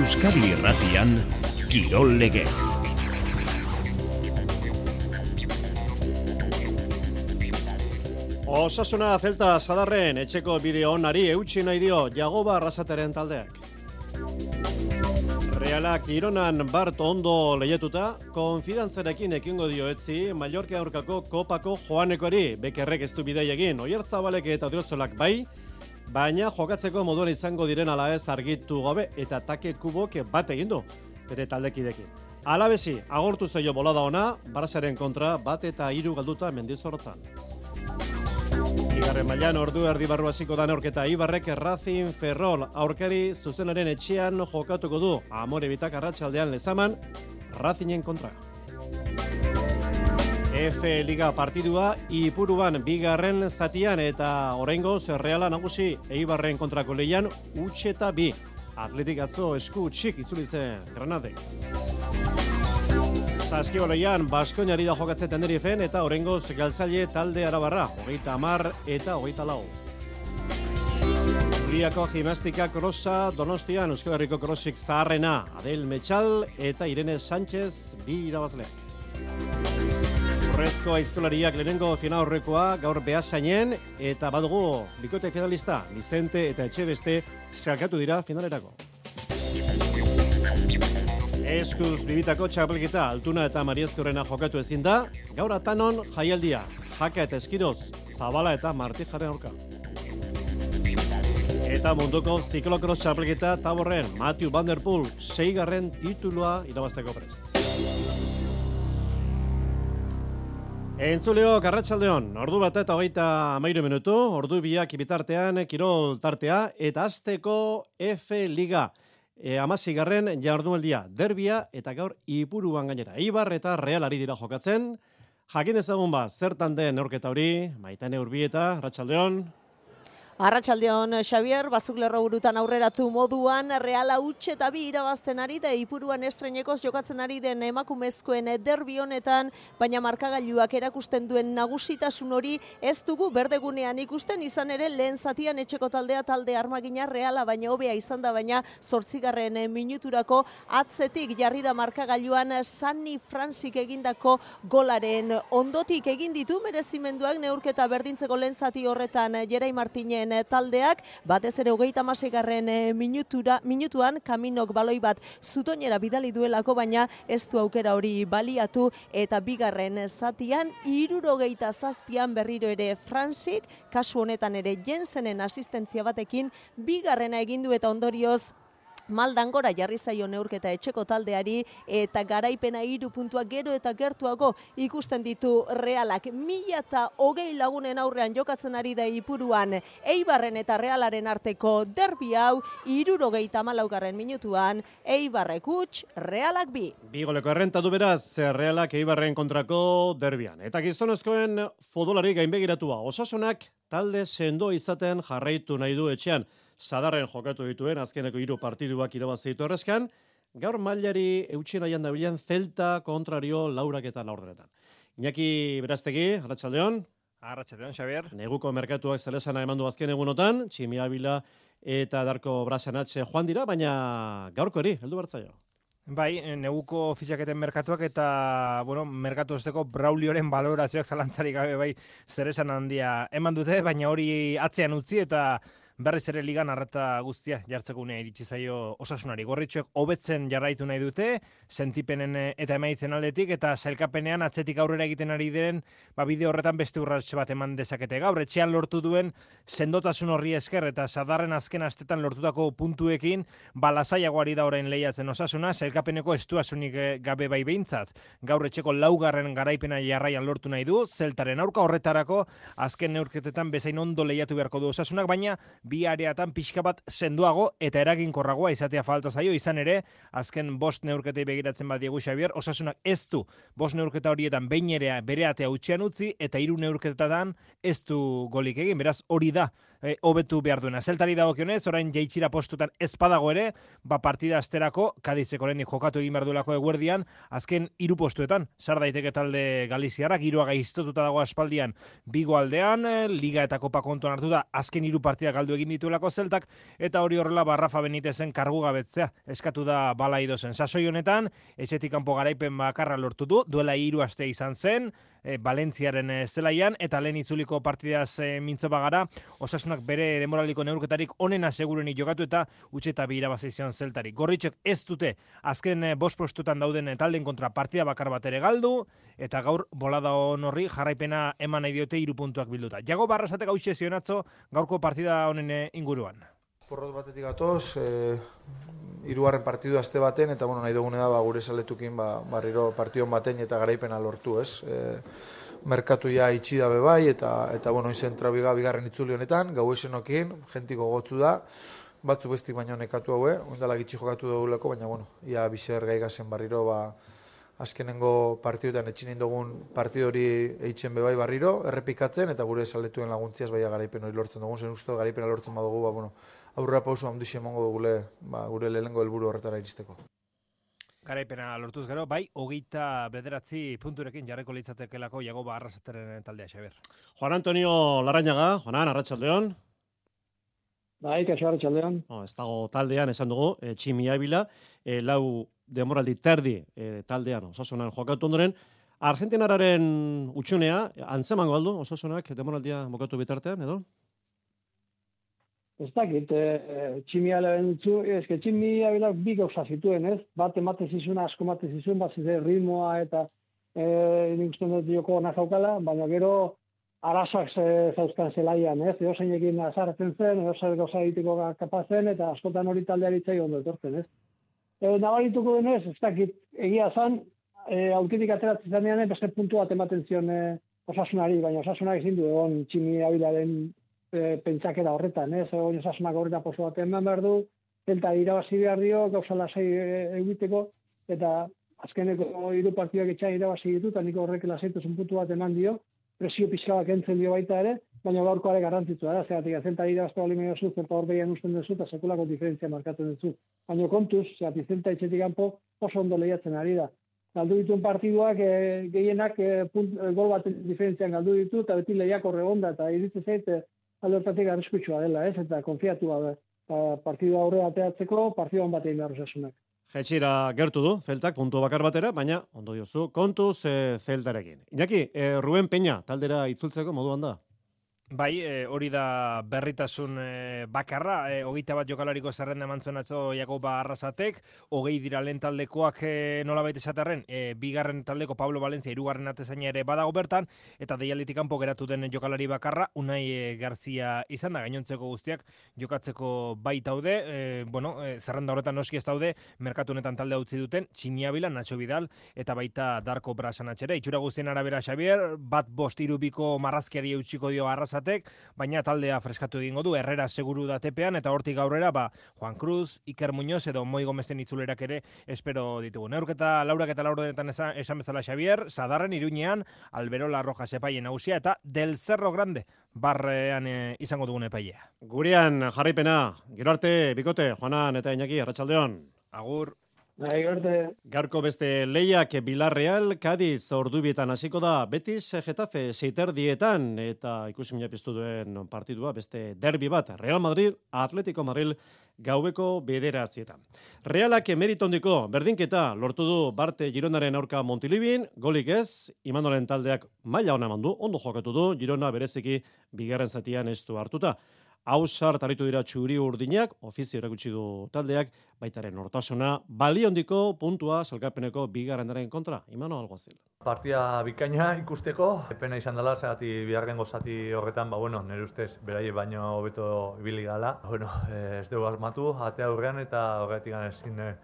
Euskadi Irratian Kirol Legez. Osasuna Zelta Zadarren etxeko bideo onari eutxi nahi dio Jagoba Arrasateren taldeak. Realak Ironan Bart ondo leietuta, konfidantzarekin ekingo dio etzi, Mallorca aurkako kopako joanekori, bekerrek ez du bidei egin, oiertzabalek eta odiozolak bai, baina jokatzeko moduan izango diren ala ez argitu gabe eta take kubok bat egin du, bere taldekidekin. Alabesi, agortu zeio bolada ona, Barasaren kontra bat eta hiru galduta mendizorotzan. Igarren mailan ordu erdi barru hasiko da neorketa Ibarrek Racing Ferrol aurkari zuzenaren etxean jokatuko du. Amore bitak arratsaldean lezaman Racingen kontra. F Liga partidua Ipuruan bigarren zatian eta oraingoz Reala nagusi Eibarren kontrako leian utxeta bi. Atletik atzo esku txik itzuli zen Granade. Saskibaloian Baskoinari da jokatzen Tenerifen eta orengoz galtzaile talde arabarra, hogeita amar eta hogeita lau. Uriako gimnastika krosa Donostian Euskal Herriko krosik zaharrena Adel Metxal eta Irene Sánchez bi irabazleak. Urrezko aizkolariak lehenengo fina horrekoa gaur behasainen eta badugu bikote finalista Vicente eta Etxebeste salkatu dira finalerako. Eskuz bibitako txapelketa altuna eta mariezkorrena jokatu ezin da, gaur atanon jaialdia, jaka eta eskiroz, zabala eta martijaren aurka. Eta munduko ziklokros txapelketa taborren Matthew Van Der Poel seigarren titulua irabazteko prest. Entzuleo, Garratxaldeon, ordu bat eta hogeita amairu minutu, ordu biak ibitartean, kirol tartea, eta azteko F Liga. E, Amazigarren jardunaldia derbia eta gaur ipuruan gainera. Ibar eta realari dira jokatzen. Jakin ezagun ba, zertan den neurketa hori, maitane urbieta, Ratxaldeon. Arratxaldeon, Xavier, bazuk lerro burutan aurreratu moduan, reala utxe eta bi irabazten ari da, ipuruan estrenekoz jokatzen ari den emakumezkoen derbi honetan, baina markagailuak erakusten duen nagusitasun hori ez dugu berdegunean ikusten izan ere lehen zatian etxeko taldea talde armagina reala, baina hobea izan da, baina zortzigarren minuturako atzetik jarri da markagailuan Sanni Fransik egindako golaren ondotik egin ditu merezimenduak neurketa berdintzeko lehen zati horretan Jerai Martinen taldeak, batez ere hogeita masegarren minutura, minutuan kaminok baloi bat zutoinera bidali duelako, baina ez du aukera hori baliatu. Eta bigarren zatian, irurogeita zazpian berriro ere Fransik, kasu honetan ere Jensenen asistentzia batekin, bigarrena egindu eta ondorioz maldan gora jarri zaio neurketa etxeko taldeari eta garaipena hiru puntuak gero eta gertuago ikusten ditu realak mila eta hogei lagunen aurrean jokatzen ari da ipuruan Eibarren eta realaren arteko derbi hau irurogeita malaugarren minutuan Eibarrek utx realak bi. Bigoleko errenta du beraz realak Eibarren kontrako derbian. Eta gizonezkoen fodolari gainbegiratua osasunak talde sendo izaten jarraitu nahi du etxean sadarren jokatu dituen azkeneko hiru partiduak irabazi ditu erreskan, gaur mailari eutxien aian dabilen zelta kontrario laurak eta laurdenetan. Iñaki Beraztegi, Arratxaldeon. Arratxaldeon, Xavier. Neguko merkatuak zelesana emandu azken egunotan, Tximia Bila eta Darko Brasanatxe joan dira, baina gaurko eri, heldu bertzaio. Bai, neguko fitxaketen merkatuak eta, bueno, merkatu esteko Braulioren balorazioak zalantzarik gabe bai zeresan handia eman dute, baina hori atzean utzi eta berriz ere ligan arreta guztia jartzeko unea iritsi zaio osasunari. Gorritxoek hobetzen jarraitu nahi dute, sentipenen eh, eta emaitzen aldetik, eta sailkapenean atzetik aurrera egiten ari diren, ba, bide horretan beste urratxe bat eman dezakete. Gaur, etxean lortu duen sendotasun horri esker, eta sadarren azken astetan lortutako puntuekin, balazaiagoari da orain lehiatzen osasuna, sailkapeneko estuasunik eh, gabe bai behintzat. Gaur, etxeko laugarren garaipena jarraian lortu nahi du, zeltaren aurka horretarako, azken neurketetan bezain ondo lehiatu beharko du osasunak, baina bi areatan pixka bat senduago eta eraginkorragoa izatea falta zaio izan ere azken bost neurketei begiratzen badiegu Xavier osasunak ez du bost neurketa horietan behin ere bere atea utxean utzi eta hiru neurketatan ez du golik egin beraz hori da e, hobetu behar duena. Zeltari dagokionez, orain jaitsira postutan ezpadago ere, ba partida asterako, kadizeko lehenik jokatu egin behar duelako eguerdian, azken hiru postuetan, sar daiteke talde Galiziarak, hiruaga iztotuta dago aspaldian bigo aldean, liga eta kopa kontuan hartu da, azken hiru partida galdu egin dituelako zeltak, eta hori horrela barrafa benitezen kargu gabetzea. Eskatu da balaidozen. Sasoi honetan, etxetik kanpo garaipen bakarra lortu du, duela hiru aste izan zen, e, Valentziaren e, zelaian, eta lehen itzuliko partidaz e, mintzo bagara, osasunak bere demoraliko neurketarik onena segureni jokatu eta utxe eta bihira bazizion zeltari. Gorritxek ez dute, azken e, bost postutan dauden talden kontra partida bakar bat ere galdu, eta gaur bolada horri jarraipena eman nahi diote irupuntuak bilduta. Jago barrazate gau zionatzo gaurko partida honen inguruan. Porrot batetik gatoz, e, irugarren partidu azte baten, eta bueno, nahi dugune da ba, gure saletukin ba, barriro partiduan baten eta garaipena lortu, ez? E, merkatu ja itxi da bai, eta, eta bueno, izen trabiga bigarren itzuli honetan, gau esenokin, jentiko gotzu da, batzu bestik baino nekatu haue, ondala gitxi jokatu duguleko, baina bueno, ia biser gaigazen barriro, ba, azkenengo partiduetan etxin dugun partidu hori eitzen bebai barriro, errepikatzen, eta gure saletuen laguntziaz baia garaipen hori lortzen dugun, zen uste garaipena lortzen badugu, ba, bueno, aurrera pausu handixe emango dugule ba, gure lehengo helburu horretara iristeko. Garaipena lortuz gero, bai, hogeita bederatzi punturekin jarreko litzatekelako jago ba arrasateren taldea, Xaber. Juan Antonio Larrañaga, Juanan, Arratxaldeon. Bai, kaixo Arratxaldeon. Oh, ez dago taldean esan dugu, e, tximi abila, e, lau demoraldi terdi e, taldean osasunan jokatu ondoren, Argentinararen utxunea, antzemango aldu, osasunak demoraldia bokatu bitartean, edo? Ez dakit, e, tximia lehen zu, ez que tximia bilak bi gauza zituen, ez? Bat emate zizuna, asko emate zizuen, bat zizuen ritmoa eta e, nik uste dut joko nazaukala, baina gero arazoak ze, zauzkan zelaian, ez? Ego zein egin azartzen zen, ego zein gauza egiteko kapazen, eta askotan hori taldeari itzai ondo etortzen, ez? E, nabarituko denez, ez dakit, egia zan, e, aurkitik ateratzen zanean, beste puntu bat ematen zion e, osasunari, baina osasunak ezin du egon tximia bilaren e, pentsakera horretan, ez? Egon esasunak horreta poso bat eman behar du, zelta irabazi behar dio, gauza lasai e, egiteko, eta azkeneko hiru partidak etxai irabazi ditu, eta niko horrek lasaitu puntu bat eman dio, presio pixka bat entzen dio baita ere, baina gaurko are garantzitu da, zeratik, zelta irabaztu bali medio zu, zelta hor behian usten duzu, eta sekulako diferentzia markatzen duzu. Baina kontuz, zeratik, zelta etxetik kanpo oso ondo lehiatzen ari da. Galdu dituen partiduak e, gehienak e, punt, e, gol bat diferentzian galdu ditu, eta beti lehiak horre onda, eta iritzen zait, aldortatik arriskutsua dela, ez? Eta konfiatu da, partidu aurre ateatzeko, partiduan bat egin behar osasunak. Jetxira gertu du, zeltak, puntu bakar batera, baina, ondo diozu, kontuz e, zeltarekin. Iñaki, e, Ruben Peña, taldera itzultzeko moduan da? Bai, e, hori da berritasun e, bakarra, e, hogeita bat jokalariko zerrenda emantzuen atzo Jakoba Arrasatek, hogei dira lehen taldekoak e, nola baita esaterren, e, bigarren taldeko Pablo Valencia irugarren atezaina ere badago bertan, eta deialitik kanpo geratu den jokalari bakarra, unai e, Garzia izan da, gainontzeko guztiak jokatzeko baitaude, e, bueno, e, zerrenda horretan noski ez daude, merkatu honetan talde utzi duten, Tximiabila, Nacho Vidal, eta baita Darko Brasan atxere, itxura guztien arabera Xavier, bat bost irubiko marrazkiari eutxiko dio Arrasat baina taldea freskatu egingo du, Herrera seguru da tepean, eta hortik aurrera, ba, Juan Cruz, Iker Muñoz, edo Moi Gomezen itzulerak ere espero ditugu. Neurketa laurak eta lauro denetan esan, esan bezala Xavier, Zadarren iruñean, Alberola Roja sepaien hausia, eta Del Cerro Grande, barrean e, izango dugun epailea. Gurean jarraipena, gero arte, bikote, Juanan eta Iñaki, Arratxaldeon. Agur. Bai, Garko beste lehiak Villarreal, Cadiz ordubietan hasiko da, Betis Getafe seiter dietan, eta ikusi mina piztu duen partidua, beste derbi bat, Real Madrid, Atletico Madrid, gaueko bederatzietan. Realak emeritondiko berdinketa lortu du Barte Gironaren aurka Montilibin, golik ez, imanolen taldeak maila hona mandu, ondo jokatu du, Girona bereziki bigarren zatian ez du hartuta. Hausar taritu dira txuri urdinak, ofizio erakutsi du taldeak, baitaren hortasuna, baliondiko puntua salkapeneko bigarrendaren kontra, imano alguazil. Partia bikaina ikusteko, epena izan dela, zehati biharren gozati horretan, ba, bueno, nire ustez, berai baino hobeto ibili gala. Bueno, ez dugu asmatu, atea aurrean eta horretik ezin eh,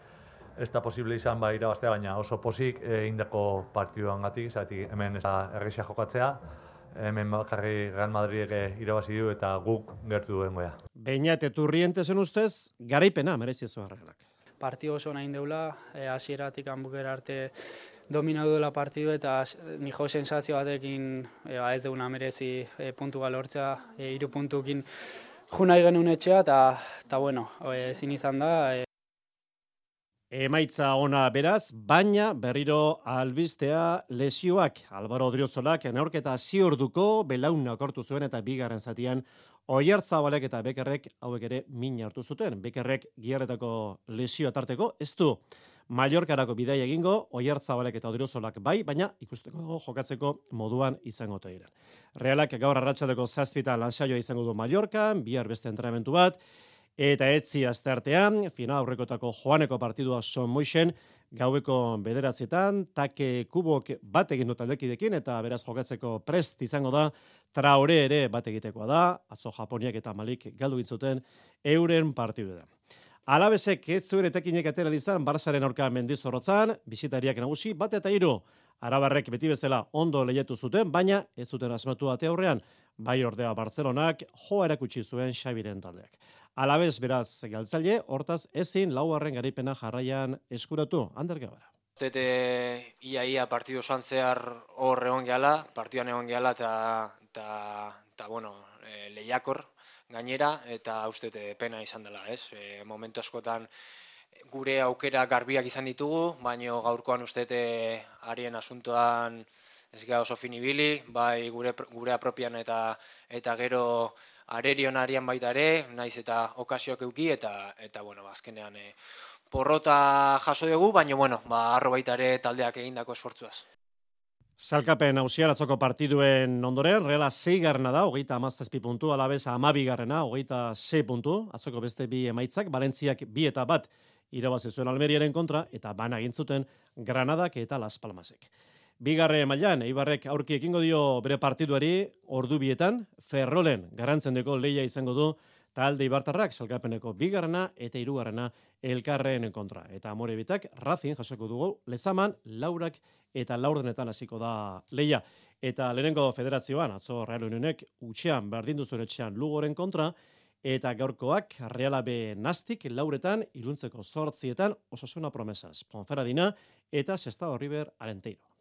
ez da posible izan ba irabaztea, baina oso posik e, indako partioan gatik, hemen ez da errexia jokatzea, hemen bakarri Real Madrid irabazi du eta guk gertu duen goia. Beinat eturriente zen ustez, garaipena merezi zu arreglak. Partio oso nahi deula, e, hasieratik hanbukera arte dominatu dela partidu eta ni jo sensazio batekin e, ba ez deuna merezi e, puntu galortzea, e, iru puntukin junai genuen etxea eta bueno, e, ezin izan da, e, Emaitza ona beraz, baina berriro albistea lesioak. Albaro Odriozolak neorketa ziorduko belauna kortu zuen eta bigarren zatian Oiartzabalek eta Bekerrek hauek ere min hartu zuten. Bekerrek giarretako lesio tarteko ez du Mallorcarako bidai egingo, Oiartzabalek eta Odriosolak bai, baina ikusteko jokatzeko moduan izango diren. Realak gaur arratsaldeko 7 lansaioa izango du Mallorcan, bihar beste entrenamendu bat, eta etzi asteartean, final aurrekotako joaneko partidua son moixen, gaueko bederatzietan, take kubok bat egin dut aldekidekin, eta beraz jokatzeko prest izango da, traore ere bat egitekoa da, atzo Japoniak eta Malik galdu gitzuten, euren partidu da. Alabesek ez zuen etekinek atera izan Barsaren aurka mendizorrotzan, bisitariak nagusi, bat eta hiru Arabarrek beti bezala ondo lehiatu zuten, baina ez zuten asmatu ate aurrean, bai ordea Bartzelonak jo erakutsi zuen Xabiren taldeak. Alabez beraz galtzaile, hortaz ezin laugarren garipena jarraian eskuratu, Ander Gabara. Tete ia ia partidu osoan zehar hor egon gehala, partiduan egon gehala eta, eta, eta bueno, e, lehiakor gainera, eta uste pena izan dela, ez? E, momentu askotan gure aukera garbiak izan ditugu, baino gaurkoan uste arien asuntoan ez gara oso finibili, bai gure, gure apropian eta, eta gero arerion arian baita ere, naiz eta okasioak euki, eta, eta bueno, ba, azkenean e, porrota jaso dugu, baina, bueno, ba, arro baita ere taldeak egindako esfortzuaz. Salkapen hausian atzoko partiduen ondoren, Reala 6 garrena da, hogeita amazazpi puntu, alabez amabi garrena, hogeita 6 puntu, atzoko beste bi emaitzak, Valentziak bi eta bat irabazi zuen Almeriaren kontra, eta bana gintzuten Granadak eta Las Palmasek. Bigarre mailan Eibarrek aurki ekingo dio bere partiduari ordu bietan, Ferrolen garantzendeko leia izango du talde Ibartarrak salgapeneko bigarrena eta hirugarrena elkarren kontra. Eta amore bitak Racing jasoko dugu lezaman laurak eta laurdenetan hasiko da leia. Eta lehenengo federazioan, atzo Real Unionek utxean berdindu zuen etxean lugoren kontra, eta gaurkoak Reala B nastik lauretan, iluntzeko sortzietan, osasuna promesas. Ponferadina eta Sestao River Arenteiro.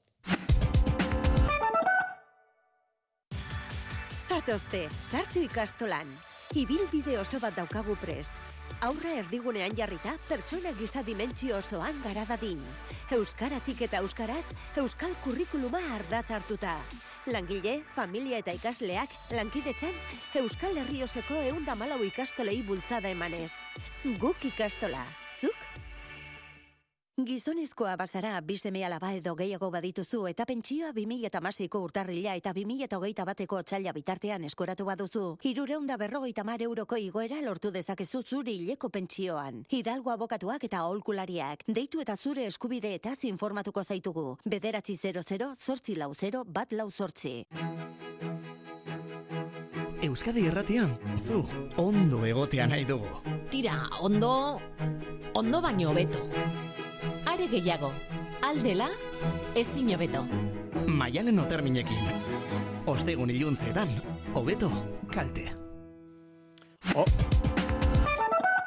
Zatozte, sartu ikastolan. Ibil bide oso bat daukagu prest. Aurra erdigunean jarrita, pertsona giza dimentsio osoan gara dadin. Euskaratik eta euskaraz, euskal kurrikuluma ardatz hartuta. Langile, familia eta ikasleak, lankidetzen, euskal herrioseko eundamalau ikastolei bultzada emanez. Guk ikastola, Gizonezkoa bazara, bizeme alaba edo gehiago badituzu eta pentsioa 2008ko urtarrila eta 2008 bateko txaila bitartean eskoratu baduzu. Hirureunda berrogeita mar euroko igoera lortu dezakezu zuri hileko pentsioan. Hidalgo abokatuak eta aholkulariak. Deitu eta zure eskubide eta informatuko zaitugu. Bederatzi 00, zortzi lau 0, bat lau zortzi. Euskadi erratian, zu, ondo egotea nahi dugu. Tira, ondo, ondo baino beto are gehiago. Aldela, ezin hobeto. Maialen oterminekin. Ostegun iluntzeetan, hobeto kalte. Oh.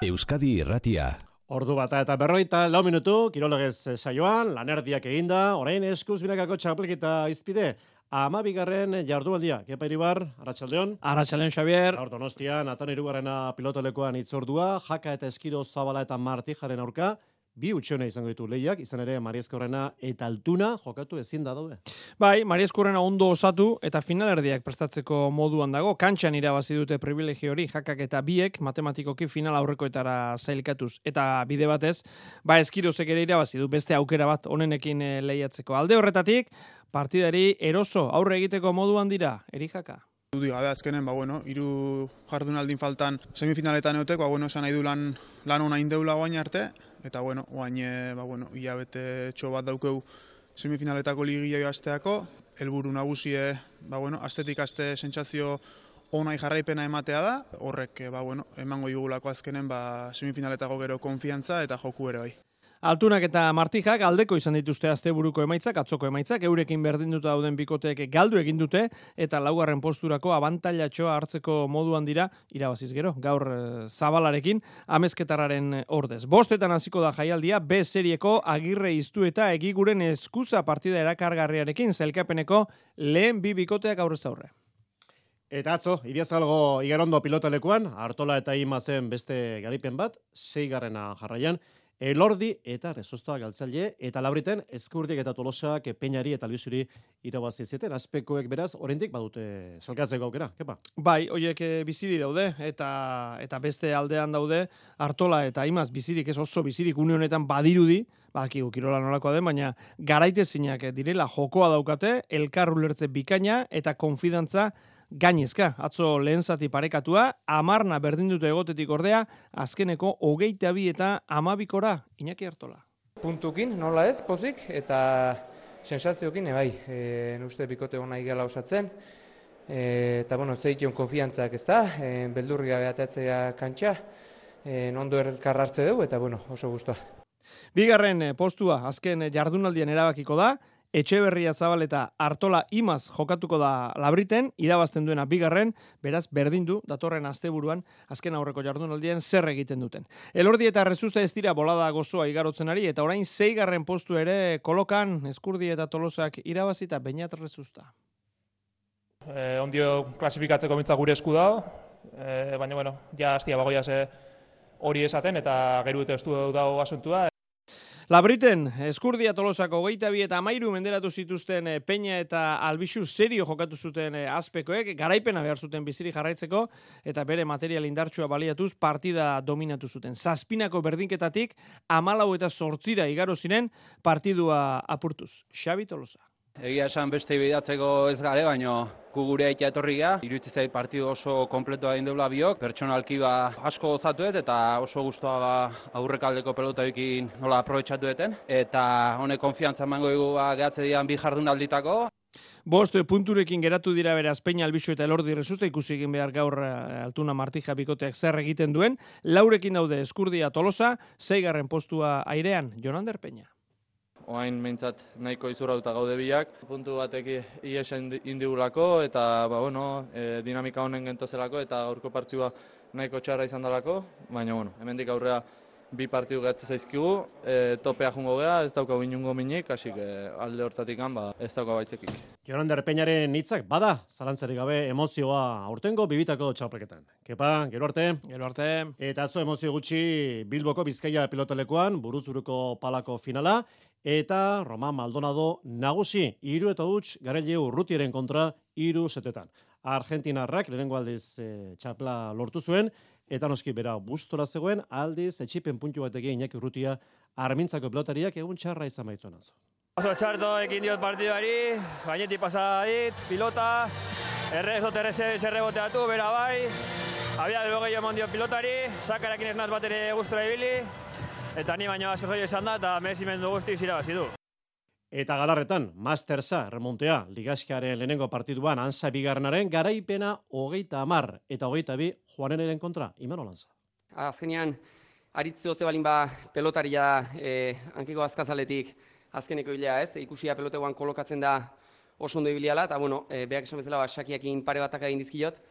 Euskadi Erratia. Ordu bata eta berroita, lau minutu, kirologez saioan, lanerdiak eginda, orain eskuz binakako txapelketa izpide, Ama bigarren jardualdia, kepa iribar, Arratxaldeon. Arratxaldeon, Xavier. Gaur donostian, atan irugarrena pilotolekoan itzordua, jaka eta eskiro zabala eta martijaren aurka, bi utxona izango ditu lehiak, izan ere Mariezkorrena eta Altuna jokatu ezin da daude. Bai, Mariezkorrena ondo osatu eta finalerdiak prestatzeko moduan dago. Kantxan irabazi dute privilegio hori jakak eta biek matematikoki final aurrekoetara zailkatuz. Eta bide batez, ba eskirozek ere irabazi du beste aukera bat onenekin eh, lehiatzeko. Alde horretatik, partidari eroso aurre egiteko moduan dira, eri jaka. Dudi gabe azkenen, ba bueno, hiru jardunaldin faltan semifinaletan euteko, ba bueno, esan nahi du lan, lan ona indeula guain arte, eta bueno, guain, e, ba bueno, ia bete txo bat daukeu semifinaletako ligioi asteako, helburu nagusie, ba bueno, astetik aste sentsazio onai jarraipena ematea da, horrek, ba bueno, emango igulako azkenen, ba semifinaletako gero konfiantza eta joku ere bai. Altunak eta Martijak aldeko izan dituzte asteburuko emaitzak, atzoko emaitzak, eurekin berdinduta dauden bikoteek galdu egin dute eta laugarren posturako abantailatxoa hartzeko moduan dira irabaziz gero, gaur e, zabalarekin amezketarraren ordez. Bostetan hasiko da jaialdia, B serieko agirre iztu eta egiguren eskuza partida erakargarriarekin zelkapeneko lehen bi bikoteak aurrez aurre. Eta atzo, iriazalgo igarondo pilotalekuan, hartola eta imazen beste garipen bat, zeigarrena jarraian, Elordi eta Rezostoa galtzaile eta Labriten Eskurdik eta Tolosak Peñari eta Luisuri irabazi zieten. Aspekoek beraz oraindik badute salgatzeko aukera. Kepa. Bai, hoiek eh, biziri daude eta eta beste aldean daude Artola eta Imaz bizirik ez oso bizirik une honetan badirudi, badakigu kirola nolakoa den, baina garaitezinak direla jokoa daukate, elkar ulertze bikaina eta konfidantza gainezka. Atzo lehen zati parekatua, amarna berdin dute egotetik ordea, azkeneko hogeita bi eta amabikora, Iñaki Artola. puntukin, nola ez, pozik, eta sensaziokin, bai, e, uste bikote hona igela osatzen, e, eta, bueno, zeition konfiantzak ez da, e, beldurria behatetzea kantxa, e, nondo erkar hartze dugu, eta, bueno, oso guztua. Bigarren eh, postua azken eh, jardunaldian erabakiko da, Etxeberria Zabal eta Artola Imaz jokatuko da Labriten, irabazten duena bigarren, beraz berdin du datorren asteburuan azken aurreko jardunaldian zer egiten duten. Elordi eta Rezusta ez dira bolada gozoa igarotzen ari eta orain zeigarren postu ere kolokan Eskurdi eta Tolosak irabazita Beñat Rezusta. Eh, ondio klasifikatzeko mintza gure esku dago, eh, baina bueno, ja hastia bagoia ze hori esaten eta geru eta estu dago asuntua. Labriten, Eskurdia Tolosako geita bi eta amairu menderatu zituzten eh, Peña eta Albixu serio jokatu zuten eh, azpekoek, garaipena behar zuten biziri jarraitzeko, eta bere material indartsua baliatuz partida dominatu zuten. Zazpinako berdinketatik, amalau eta sortzira igaro ziren partidua apurtuz. Xabi Tolosa. Egia esan beste bidatzeko ez gare, baino gu gure aitea etorri geha. Iruditzen zait partidu oso kompletua egin deula biok. Pertsonalki ba asko gozatuet eta oso gustoa ba aurrekaldeko pelotaekin nola aprobetxatu eten. Eta honek konfiantza emango dugu ba gehatze dian bi jardunalditako. Bost punturekin geratu dira beraz Peña Albixu eta Elordi Resusta ikusi egin behar gaur eh, Altuna Martija bikoteak zer egiten duen. Laurekin daude Eskurdia Tolosa, zeigarren postua airean Jonander Peña. Oain meintzat nahiko izurratuta gaude biak. Puntu batek ies indigulako eta ba, bueno, e, dinamika honen gentozelako eta gaurko partidua nahiko txarra izan dalako, baina bueno, hemendik aurrea bi partidu gatze zaizkigu, e, topea jungo gea, ez daukagu inungo minik, hasi alde hortatik ba, ez daukagu baitzekik. Jonander Peñaren hitzak bada, zalantzari gabe emozioa aurtengo bibitako txapelketan. Kepa, gero arte. Gero arte. Eta atzo emozio gutxi Bilboko Bizkaia pilotalekoan, buruzuruko palako finala, eta Roman Maldonado nagusi hiru eta huts garaile urrutiaren kontra hiru setetan. Argentinarrak lehenengo aldiz e, txapla lortu zuen, eta noski bera bustora zegoen, aldiz etxipen puntu batekin Iñaki Urrutia armintzako pelotariak egun txarra izan baitzuen atzo. Oso txarto ekin diot partiduari, pasa dit, pilota, erre ez dut erre boteatu, bera bai, abia dugu gehiago eman pilotari, sakarakin ez naz bat ere guztura ibili, eta ni baino asko zoio izan da, eta merezimendu guzti irabazi du. Eta galarretan, Mastersa, remontea, ligaskiaren lehenengo partiduan, ansa bigarrenaren garaipena hogeita amar, eta hogeita bi, joaneneren kontra, iman olanza. Azkenean, aritze oze balin ba pelotaria e, hankiko azkazaletik azkeneko hilea ez, ikusia peloteguan kolokatzen da oso ondo ibiliala, eta bueno, e, behak esan bezala, ba, sakiakin pare batak egin dizkiot,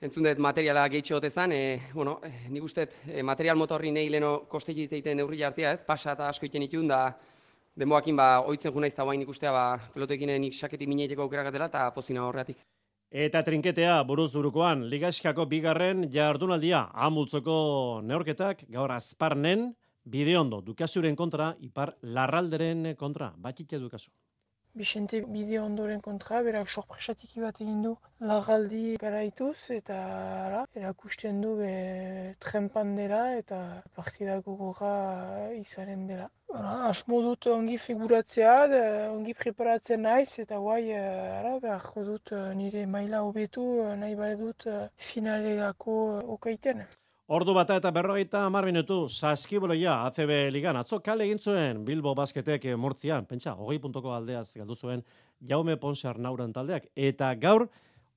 entzun dut materiala gehitxe hotezan, e, bueno, e, nik uste e, material motorri nahi leno koste egiten neurri jartzea ez, pasa eta asko iten itun da, demoakin ba, oitzen juna izta guain ikustea, ba, pelotekin nik saketi mineiteko aukeragatela eta pozina horreatik. Eta trinketea buruz durukoan, ligaskako bigarren jardunaldia amultzoko neorketak, gaur azparnen, bideondo, dukasuren kontra, ipar larralderen kontra, batxitxe dukasu. Bixente bideo ondoren kontra, berak sorpresatik bat egin du lagaldi garaituz eta ara, erakusten du be, trempan dela eta partidako gora izaren dela. Ara, asmo dut ongi figuratzea, de, ongi preparatzen naiz eta guai ara, behar dut eh, nire maila hobetu eh, nahi bare dut eh, finalerako okaiten. Ordu bata eta berrogeita amar minutu saskiboloia ACB ligan. Atzo kale egin zuen Bilbo basketek mortzian. Pentsa, hogei puntoko aldeaz galdu zuen Jaume Ponsar nauran taldeak. Eta gaur,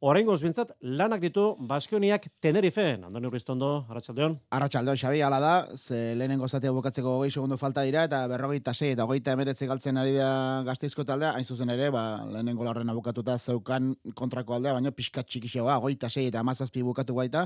Oraingoz bintzat, lanak ditu Baskioniak Tenerifeen. Andoni Urriztondo, Arratxaldeon. Arratxaldeon, Xabi, ala da, ze lehenengo zatea bukatzeko hogei segundo falta dira, eta berrogeita sei eta hogeita emeretze galtzen ari da gazteizko taldea, hain zuzen ere, ba, lehenengo larren abukatuta zeukan kontrako aldea, baina pixka txikixegoa, hogeita sei eta amazazpi bukatu baita,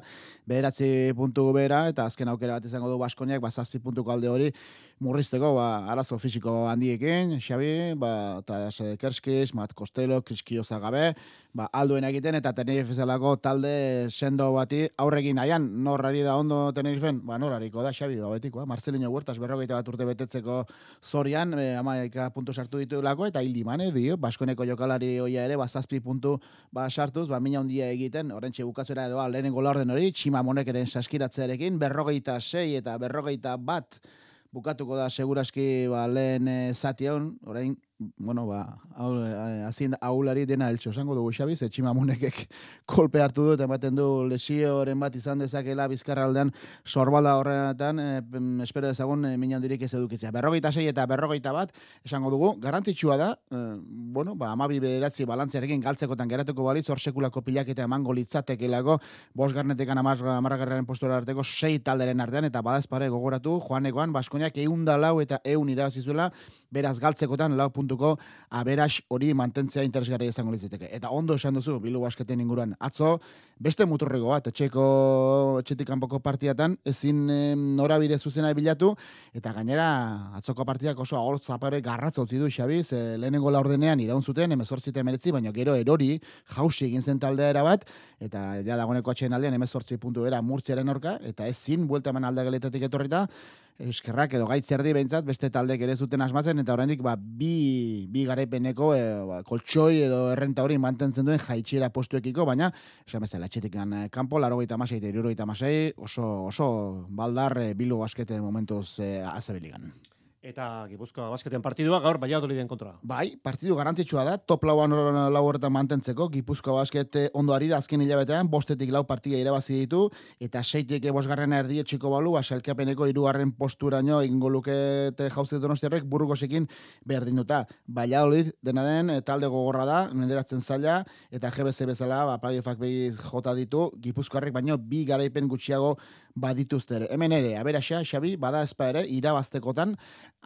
beheratzi puntu bera, eta azken aukera bat izango du Baskoniak, ba, zazpi puntuko alde hori murrizteko, ba, arazo fisiko handiekin, Xabi, ba, eta Kerskiz, Mat Kostelo, Kriskioza gabe, ba, alduen egiten, eta eta Tenerife zelako talde sendo bati aurregin nahian, nor ari da ondo Tenerifen? Ba, nor hariko da, Xabi, ba, betikoa. Marcelino Huertas, berrogeita bat urte betetzeko zorian, e, amaika puntu sartu ditu lako, eta hildi mane, dio, Baskoneko jokalari hoia ere, ba, zazpi puntu ba, sartuz, ba, mina handia egiten, orentxe bukatzera edo, ba, lehenengo laurden hori, txima monekeren saskiratzearekin, berrogeita sei eta berrogeita bat, bukatuko da seguraski ba, lehen e, zati hon, orain bueno, ba, azien aulari dena eltso, esango dugu Xabi, ze tximamonekek kolpe hartu du, eta ematen du lesioren bat izan dezakela bizkarra aldean sorbalda horretan, e, espero ezagun e, minan dirik ez edukitzea. Berrogeita sei eta berrogeita bat, esango dugu, garantitxua da, e, bueno, ba, amabi bederatzi balantziarekin galtzekotan geratuko balitz, hor sekulako pilaketa emango litzatekelako, bos garnetekan amaz, amarragarraren postura arteko, sei talderen artean, eta badazpare gogoratu, joanekoan, baskoniak eunda lau eta eun irabazizuela, beraz galtzekotan lau puntuko aberas hori mantentzea interesgarria izango litzateke. Eta ondo esan duzu, bilu basketen inguruan. Atzo, beste muturrego bat, etxeko, etxetik kanpoko partiatan, ezin norabide zuzena bilatu, eta gainera, atzoko partiak oso ahor zapare garratza utzi du, Xabiz, e, lehenengo laurdenean iraun zuten, emezortzite emeretzi, baina gero erori, jausi egin zen taldea bat, eta ja dagoeneko atxeen aldean, emezortzi puntu era murtziaren orka, eta ezin, buelta eman aldagaletatik etorrita, eskerrak edo gaitzerdi behintzat beste taldek ere zuten asmatzen eta oraindik ba, bi, bi garaipeneko e, ba, koltsoi edo errenta hori mantentzen duen jaitxiera postuekiko, baina esan bezala etxetik eh, kanpo, laro gaita masai eta masai, oso, oso baldar e, bilu baskete momentuz e, azabiligan. Eta Gipuzkoa basketen partidua gaur Valladoliden kontra. Bai, partidu garrantzitsua da, top lauan lau horretan mantentzeko, Gipuzkoa basket ondo ari da azken hilabetean, bostetik lau partida irabazi ditu, eta seitik bosgarrena erdi etxiko balu, asalkapeneko irugarren posturaino egingo lukete jauzet donostiarrek burgosekin berdin duta. Valladolid dena den, talde gogorra da, menderatzen zaila, eta GBC bezala, ba, playoffak behiz jota ditu, Gipuzkoarrek baino bi garaipen gutxiago badituzte. Hemen ere, aberaxa, Xabi, bada ezpa ere, irabaztekotan,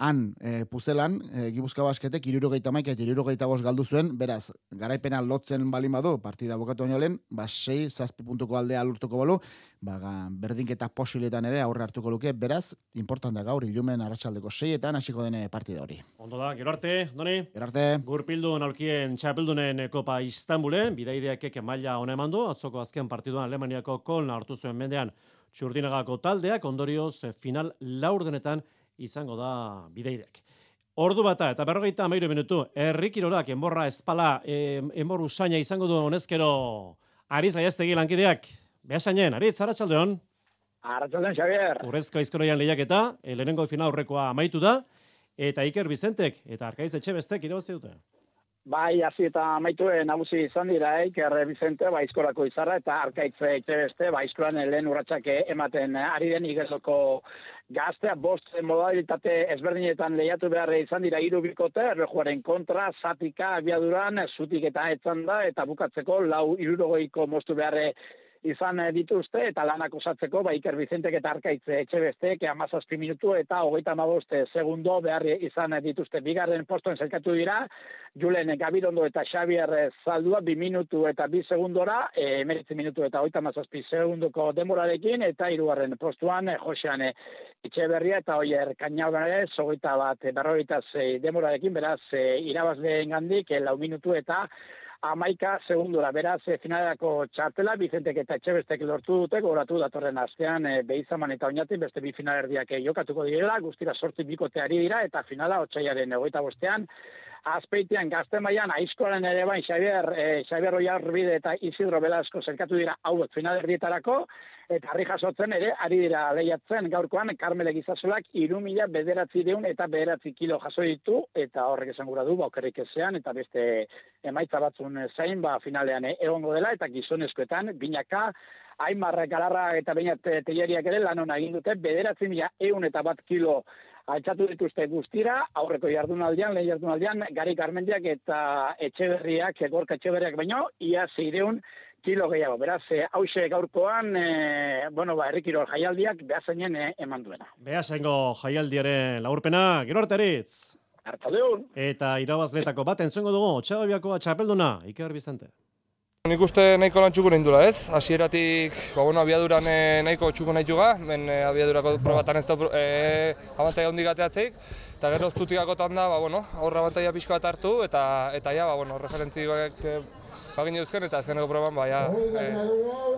han e, puzelan, e, Gipuzkoa basketek irurogeita maik eta irurogeita bos galdu zuen, beraz, garaipena lotzen balin badu, partida bukatu baino lehen, ba, sei, zazpi puntuko aldea lurtuko balu, ba, berdinketa posiletan ere aurre hartuko luke, beraz, importanta gaur, ilumen arratsaldeko seietan hasiko dene partida hori. Ondo da, gero arte, doni? Gero arte. Gurpildu nalkien txapeldunen Kopa Istanbulen, bidaideak eke maila hona emandu, atzoko azken partiduan Alemaniako kolna hartu zuen mendean, txurdinagako taldeak, ondorioz final laurdenetan izango da bideidek. Ordu bata eta berrogeita amairu minutu, errikirorak enborra espala, enboru saina izango du honezkero Ariz Aiaztegi lankideak. Behasainen, Ariz, Arratxaldeon. Arratxaldeon, Xavier. Urrezko aizkoroian lehiaketa, eh, lehenengo final aurrekoa amaitu da, eta Iker Bizentek, eta Arkaiz Etxebestek irabazi dute. Bai, hasi eta amaitu nagusi izan dira, Iker Bizente, bai, izarra, eta Arkaitze Etxebeste, bai, lehen urratxak ematen ari den igeloko gaztea. Bost modalitate ezberdinetan lehiatu behar izan dira hiru bikote, errejuaren kontra, zatika, abiaduran, zutik eta etzan da, eta bukatzeko lau irurogoiko mostu beharre izan eh, dituzte, eta lanak osatzeko, ba, Iker Bizentek eta Arkaitze etxe beste, ke amazazpi minutu eta hogeita maboste segundo behar izan dituzte. Bigarren postoen zelkatu dira, Julen Gabirondo eta Xavier Zaldua, bi minutu eta bi segundora, e, minutu eta hogeita amazazpi segundoko demorarekin, eta hirugarren postuan, Josean etxe berria eta oier kainaudan ere, zogeita bat, berrogeita zei demorarekin, beraz, irabazleen gandik, lau minutu eta amaika segundura. Beraz, e, finalerako txartela, Bizentek eta Etxebestek lortu dute, goratu datorren astean e, behizaman eta oinatik, beste bi finalerdiak e, jokatuko direla, guztira sortzi bikoteari dira, eta finala, otxaiaren egoita bostean, azpeitian gazte maian aizkoaren ere bain Xavier, e, Xavier Oiarbide eta Isidro Velasco zelkatu dira hauek finalerdietarako, eta harri jasotzen ere, ari dira lehiatzen. Gaurkoan, Carmele Gizazulak irumila bederatzi deun eta bederatzi kilo jaso ditu, eta horrek esan gura du, baukerrik ezean, eta beste emaitza batzun zain, ba, finalean egongo dela, eta gizonezkoetan, binaka, Aimar Galarra eta Beñat Telleriak ere lan hona egin dute, bederatzi mila eun eta bat kilo altxatu dituzte guztira, aurreko jardunaldian, lehen jardunaldian, gari karmendiak eta etxeberriak, gorka etxeberriak baino, ia zeireun kilo gehiago. Beraz, e, hause gaurkoan, e, bueno, ba, errikiro jaialdiak behazainen e, eman duena. Behazaingo jaialdiaren laurpena, gero arteritz. Artadeun. Eta irabazletako bat entzuengo dugu, txadobiako txapelduna, Iker Bizante. Nik uste nahiko lan txuku nindula ez, hasieratik ba, bueno, abiaduran e, nahiko txuku nahi juga, ben e, abiadurako probatan ez da e, abantaia hondi gateatzeik, eta gero zutikako da, ba, bueno, aurra abantaia pixka bat hartu, eta, eta ja, ba, bueno, referentzi bak, e, bagin duzken eta azkeneko proban ba, ja, e,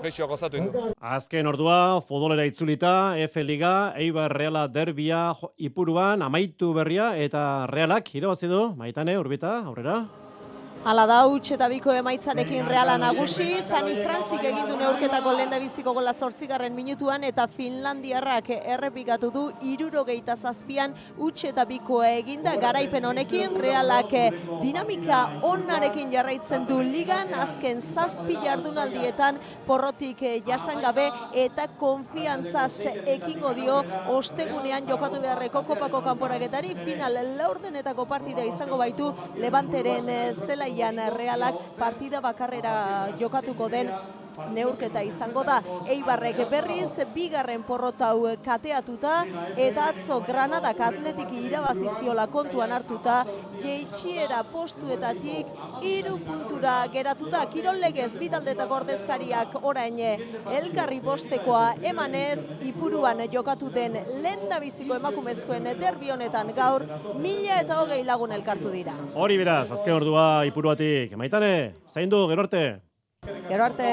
geixo gozatu indu. Azken ordua, futbolera itzulita, F Liga, Eibar Reala derbia ipuruan, amaitu berria eta Realak irabazi du, maitane, urbita, aurrera. Hala da, huts eta biko emaitzarekin reala nagusi, Sani Franzik egin du neurketako lehen biziko gola zortzigarren minutuan, eta Finlandiarrak errepikatu du irurogeita zazpian huts eta bikoa eginda. Garaipen honekin, realak dinamika onarekin jarraitzen du ligan, azken zazpi jardunaldietan porrotik jasan gabe eta konfiantzaz ekingo dio ostegunean jokatu beharreko kopako kanporaketari, final laurdenetako partida izango baitu Levanteren eh, zelaian realak partida bakarrera jokatuko den neurketa izango da. Eibarrek berriz bigarren porrota hau kateatuta eta atzo Granadak atletiki irabazi ziola kontuan hartuta jeitsiera postuetatik hiru puntura geratu da. Kirol legez bidaldetako ordezkariak orain elkarri bostekoa emanez ipuruan jokatu den lenda biziko emakumezkoen derbi honetan gaur mila eta hogei lagun elkartu dira. Hori beraz, azken ordua ipuruatik. Maitane, zain du, gero arte. Gero arte.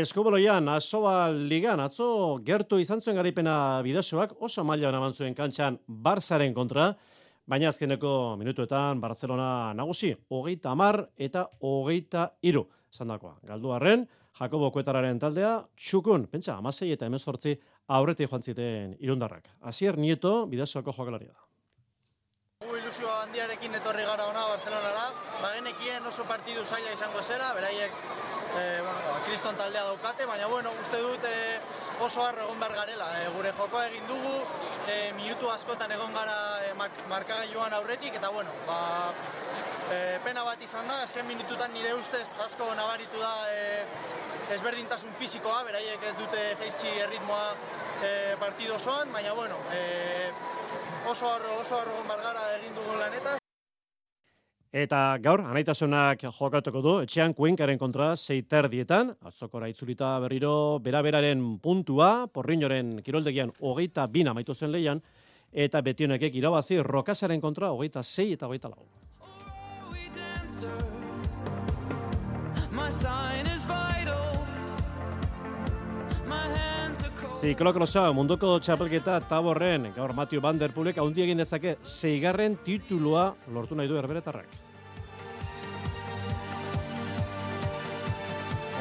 Eskuboloian, asoba ligan, atzo gertu izan zuen garaipena bidasoak, oso maila eman zuen kantxan Barzaren kontra, baina azkeneko minutuetan Barcelona nagusi, hogeita amar eta hogeita iru. Zandakoa, galdu arren, Jakobo Kuetararen taldea, txukun, pentsa, amasei eta emezortzi aurretik joan ziten irundarrak. Asier Nieto, bidasoako jokalaria da. Ilusio handiarekin etorri gara ona Barcelonara, bagenekien oso partidu zaila izango zera, beraiek e, bueno, ba, kriston taldea daukate, baina bueno, uste dut e, oso harro egon behar garela. E, gure jokoa egin dugu, e, minutu askotan egon gara e, mark, markagailuan aurretik, eta bueno, ba, e, pena bat izan da, azken minututan nire ustez asko nabaritu da e, ezberdintasun fisikoa, beraiek ez dute jeitsi erritmoa e, partido osoan, baina bueno, e, oso harro, oso harro egon behar gara egin dugu lanetaz. Eta gaur, anaitasunak jokatuko du, etxean kuenkaren kontra zeiter dietan, atzokora itzulita berriro beraberaren puntua, porriñoren kiroldegian hogeita bina maitu zen leian, eta betionekek irabazi rokasaren kontra hogeita zei eta hogeita lau. Ziklokrosa munduko txapelketa taborren, gaur Matthew Van Der Poelek haundi egin dezake zeigarren titulua lortu nahi du herberetarrak.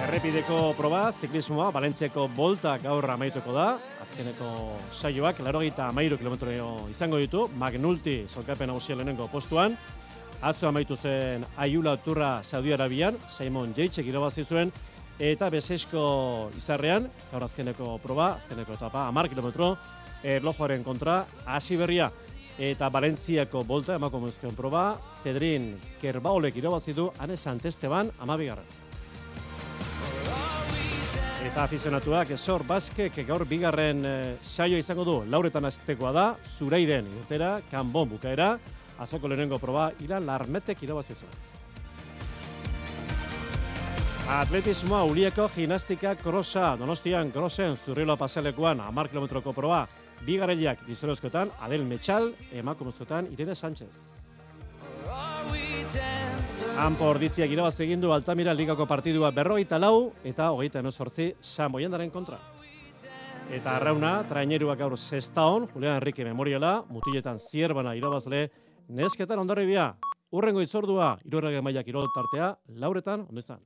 Errepideko proba, ziklismoa, Valentziako bolta gaur amaituko da. Azkeneko saioak, larogeita amairu kilometro izango ditu. Magnulti, zolkapen nagusia lehenengo postuan. Atzo amaitu zen Aiula Turra Saudi Arabian, Simon Jaitzek irabazi zuen, eta bezesko izarrean, gaur azkeneko proba, azkeneko etapa, amar kilometro, erlojoaren kontra, hasi berria. Eta Valentziako bolta emakumezkoen proba, Zedrin Kerbaolek irabazi du, Ane Santesteban, amabigarren. Eta afizionatuak esor baskek gaur bigarren eh, saio izango du. Lauretan aztekoa da, Zuraiden urtera, kanbon bukaera, azoko lehenengo proba, Ilan Larmetek irabazi zuen. Atletismoa, Ulieko gimnastika krosa, Donostian krosen zurrilo paselekuan, amar kilometroko proba, bigarreliak gizonezkoetan, Adel Metxal, emakumezkoetan, Irene Sánchez. Hanpo ordiziak irabaz egin du Altamira ligako partidua berrogeita lau eta hogeita emezortzi San Boiendaren kontra. Eta arrauna, traineruak gaur zestaon, Julian Enrique Memoriala, mutiletan zierbana irabazle, nesketan ondarribia, urrengo itzordua, irurrege mailak irol tartea, lauretan, ondo izan.